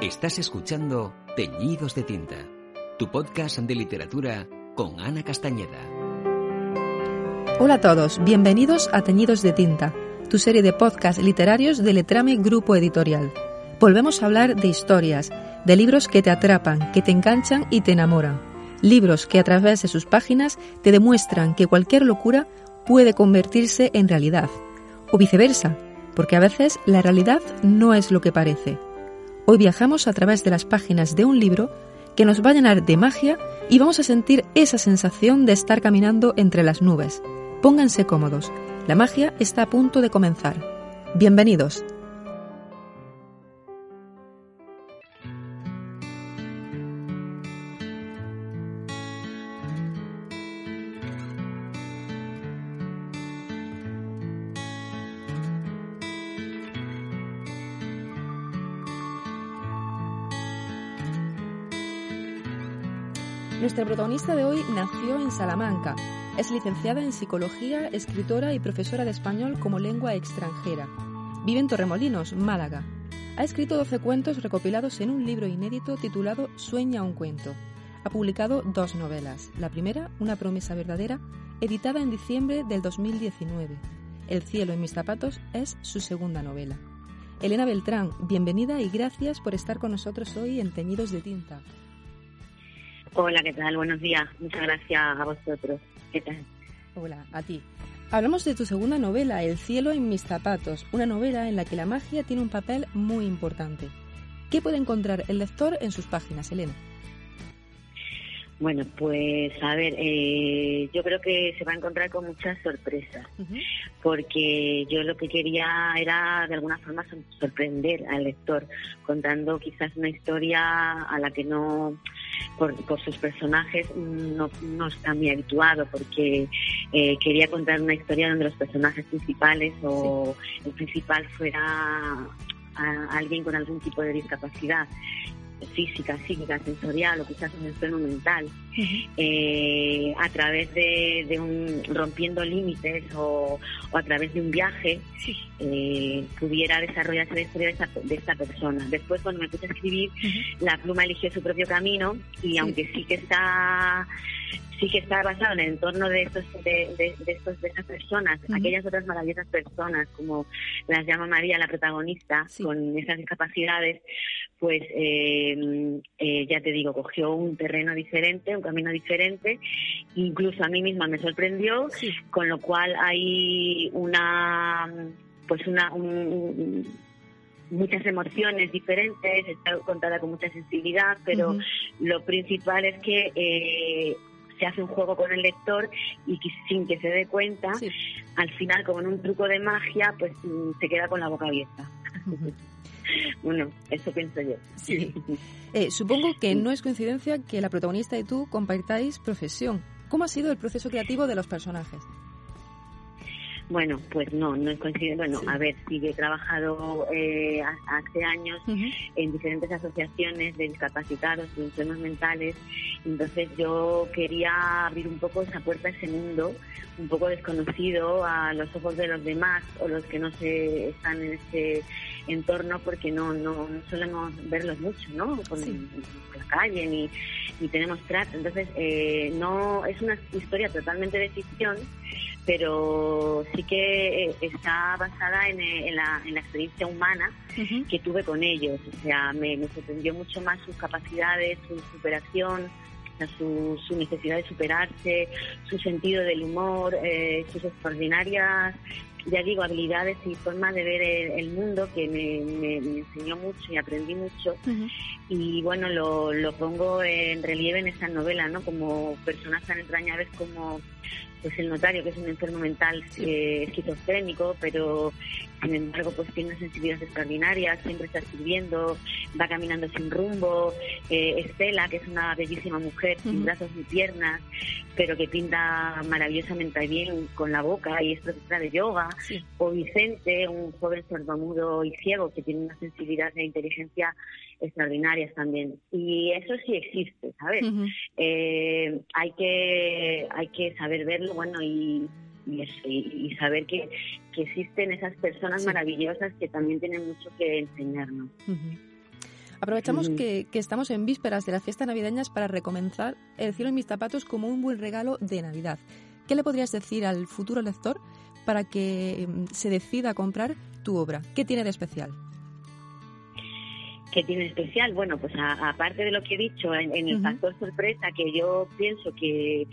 Estás escuchando Teñidos de Tinta, tu podcast de literatura con Ana Castañeda. Hola a todos, bienvenidos a Teñidos de Tinta, tu serie de podcasts literarios de Letrame Grupo Editorial. Volvemos a hablar de historias, de libros que te atrapan, que te enganchan y te enamoran. Libros que a través de sus páginas te demuestran que cualquier locura puede convertirse en realidad. O viceversa, porque a veces la realidad no es lo que parece. Hoy viajamos a través de las páginas de un libro que nos va a llenar de magia y vamos a sentir esa sensación de estar caminando entre las nubes. Pónganse cómodos, la magia está a punto de comenzar. Bienvenidos. Nuestra protagonista de hoy nació en Salamanca. Es licenciada en psicología, escritora y profesora de español como lengua extranjera. Vive en Torremolinos, Málaga. Ha escrito 12 cuentos recopilados en un libro inédito titulado Sueña un cuento. Ha publicado dos novelas. La primera, Una promesa verdadera, editada en diciembre del 2019. El cielo en mis zapatos es su segunda novela. Elena Beltrán, bienvenida y gracias por estar con nosotros hoy en Teñidos de Tinta. Hola, ¿qué tal? Buenos días. Muchas gracias a vosotros. ¿Qué tal? Hola, a ti. Hablamos de tu segunda novela, El cielo en mis zapatos, una novela en la que la magia tiene un papel muy importante. ¿Qué puede encontrar el lector en sus páginas, Elena? Bueno, pues a ver, eh, yo creo que se va a encontrar con muchas sorpresas, porque yo lo que quería era de alguna forma sorprender al lector, contando quizás una historia a la que no, por, sus personajes, no, no está muy habituado, porque eh, quería contar una historia donde los personajes principales o el principal fuera alguien con algún tipo de discapacidad física, psíquica, sensorial o quizás un enfermo mental, eh, a través de, un rompiendo límites o, a través de un viaje, eh, pudiera desarrollarse la historia de esta, persona. Después, cuando me puse a escribir, la pluma eligió su propio camino y aunque sí que está sí que está basado en el entorno de estos de, de, estos de esas personas, aquellas otras maravillosas personas como las llama María la protagonista con esas discapacidades, pues eh, eh, ya te digo cogió un terreno diferente, un camino diferente, incluso a mí misma me sorprendió, con lo cual hay una pues una muchas emociones diferentes, está contada con mucha sensibilidad, pero lo principal es que eh, se hace un juego con el lector y que, sin que se dé cuenta, al final, como en un truco de magia, pues mm, se queda con la boca abierta. bueno, eso pienso yo. Sí. Eh, supongo que no es coincidencia que la protagonista y tú compartáis profesión. ¿Cómo ha sido el proceso creativo de los personajes? Bueno, pues no, no es coincidencia. Bueno, a ver, sí he trabajado eh, hace años en diferentes asociaciones de discapacitados, de enfermos mentales. Entonces yo quería abrir un poco esa puerta a ese mundo, un poco desconocido a los ojos de los demás o los que no se están en ese entorno porque no, no, solemos verlos mucho, ¿no? Por, la calle ni, ni tenemos trato. Entonces, eh, no es una historia totalmente de ficción pero sí que eh, está basada en, eh, la, experiencia humana que tuve con ellos. O sea, me, sorprendió mucho más sus capacidades, su superación, su, necesidad de superarse, su sentido del humor, eh, sus extraordinarias, ya digo, habilidades y formas de ver el, mundo que me, enseñó mucho y aprendí mucho. Y bueno, lo, lo pongo en relieve en esa novela, ¿no? Como personas tan entrañables como pues el notario, que es un enfermo mental eh, esquizofrénico, pero sin embargo pues tiene una sensibilidad extraordinaria, siempre está escribiendo, va caminando sin rumbo, eh, Estela, que es una bellísima mujer sin brazos ni piernas, pero que pinta maravillosamente bien con la boca y es profesora de yoga, o Vicente, un joven sordomudo y ciego que tiene una sensibilidad e inteligencia extraordinarias también. Y eso sí existe, ¿sabes? Eh, hay que hay que saber verlo, bueno, y, y, saber que, existen esas personas maravillosas que también tienen mucho que enseñarnos. Aprovechamos que, que, estamos en vísperas de las fiestas navideñas para recomenzar El cielo en mis zapatos como un buen regalo de Navidad. ¿Qué le podrías decir al futuro lector para que mm, se decida a comprar tu obra? ¿Qué tiene de especial? ¿Qué tiene especial? Bueno, pues aparte de lo que he dicho, en, el factor sorpresa, que yo pienso que,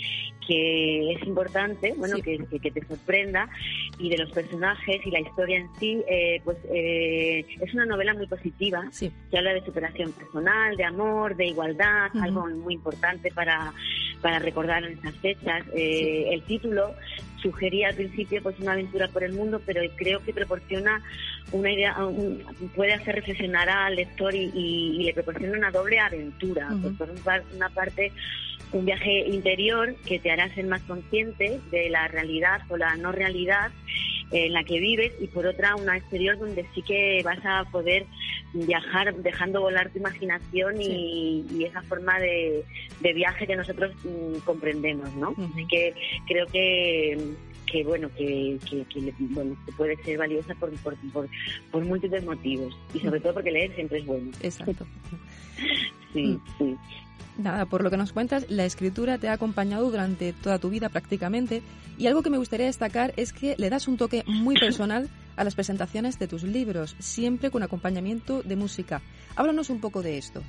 que es importante, bueno, que, que, te sorprenda, y de los personajes y la historia en sí, eh, pues eh, es una novela muy positiva, que habla de superación personal, de amor, de igualdad, algo muy importante para, para recordar en estas fechas. Eh, el título sugería al principio pues una aventura por el mundo, pero creo que proporciona una idea, puede hacer reflexionar al lector y, le proporciona una doble aventura. Pues, por una parte, un viaje interior que te hará ser más consciente de la realidad o la no realidad en la que vives y por otra una exterior donde sí que vas a poder viajar dejando volar tu imaginación y, esa forma de, viaje que nosotros mm, comprendemos, ¿no? Así que creo que que bueno que, que, bueno que puede ser valiosa por, por, por, múltiples motivos. Y sobre todo porque leer siempre es bueno. Exacto. Sí mm. sí. Nada, por lo que nos cuentas, la escritura te ha acompañado durante toda tu vida prácticamente. Y algo que me gustaría destacar es que le das un toque muy personal a las presentaciones de tus libros, siempre con acompañamiento de música. Háblanos un poco de esto.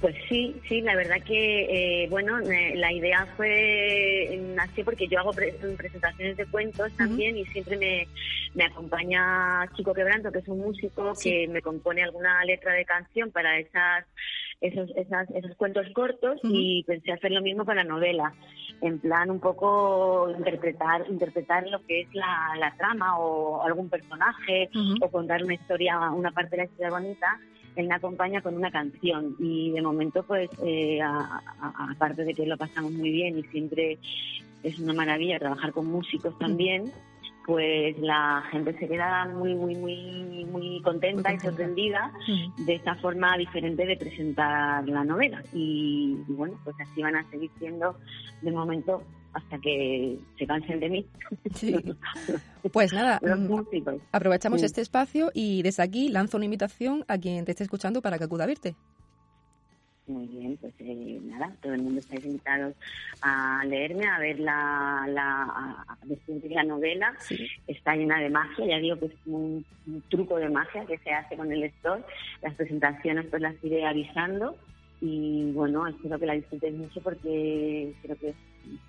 Pues sí, sí, la verdad que, eh, bueno, la idea fue, nació porque yo hago presentaciones de cuentos también y siempre me, me, acompaña Chico Quebranto, que es un músico que me compone alguna letra de canción para esas esos, esas, esos cuentos cortos y pensé hacer lo mismo para la novela, en plan un poco interpretar, interpretar lo que es la, la trama o algún personaje o contar una historia, una parte de la historia bonita él me acompaña con una canción. Y de momento pues eh, aparte de que lo pasamos muy bien y siempre es una maravilla trabajar con músicos también pues la gente se queda muy, muy, muy, muy contenta y sorprendida de esta forma diferente de presentar la novela. Y, bueno, pues así van a seguir siendo de momento hasta que se cansen de mí. Pues nada, mm, aprovechamos este espacio y desde aquí lanzo una invitación a quien te esté escuchando para que acuda a verte. Muy bien, pues eh, nada, todo el mundo está invitado a leerme, a ver la, la, a descubrir la novela. Está llena de magia, ya digo que es un, truco de magia que se hace con el lector. Las presentaciones pues las iré avisando y bueno, espero que la disfruten mucho porque creo que es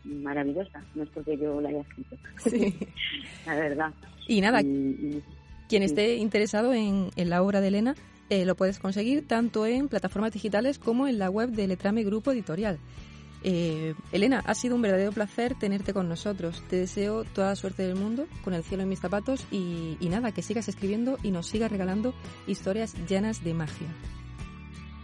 maravillosa, no es porque yo la haya escrito. Sí. la verdad. Y nada, quien esté interesado en, en la obra de Elena, eh, lo puedes conseguir tanto en plataformas digitales como en la web de Letrame Grupo Editorial. Eh, Elena, ha sido un verdadero placer tenerte con nosotros. Te deseo toda suerte del mundo con el cielo en mis zapatos y, nada, que sigas escribiendo y nos sigas regalando historias llenas de magia.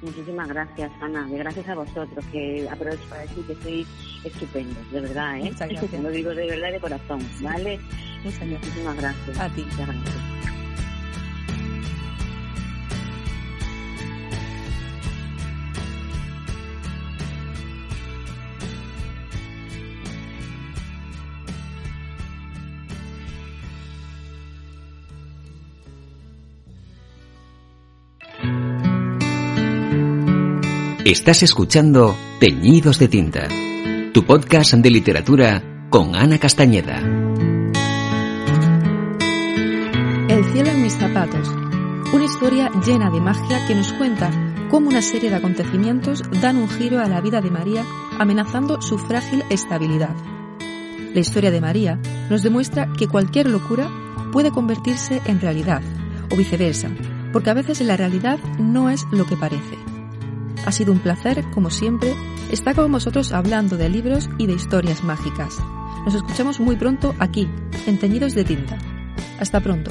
Muchísimas gracias, Ana. Gracias a vosotros, que aprovecho para decir que sois estupendos, de verdad, ¿eh? Muchas gracias. Lo digo de verdad de corazón, ¿vale? Muchas gracias. Muchísimas gracias. A ti. Muchas gracias. Estás escuchando Teñidos de Tinta, tu podcast de literatura con Ana Castañeda. El cielo en mis zapatos, una historia llena de magia que nos cuenta cómo una serie de acontecimientos dan un giro a la vida de María, amenazando su frágil estabilidad. La historia de María nos demuestra que cualquier locura puede convertirse en realidad, o viceversa, porque a veces la realidad no es lo que parece. Ha sido un placer, como siempre, estar con vosotros hablando de libros y de historias mágicas. Nos escuchamos muy pronto aquí, en Teñidos de Tinta. Hasta pronto.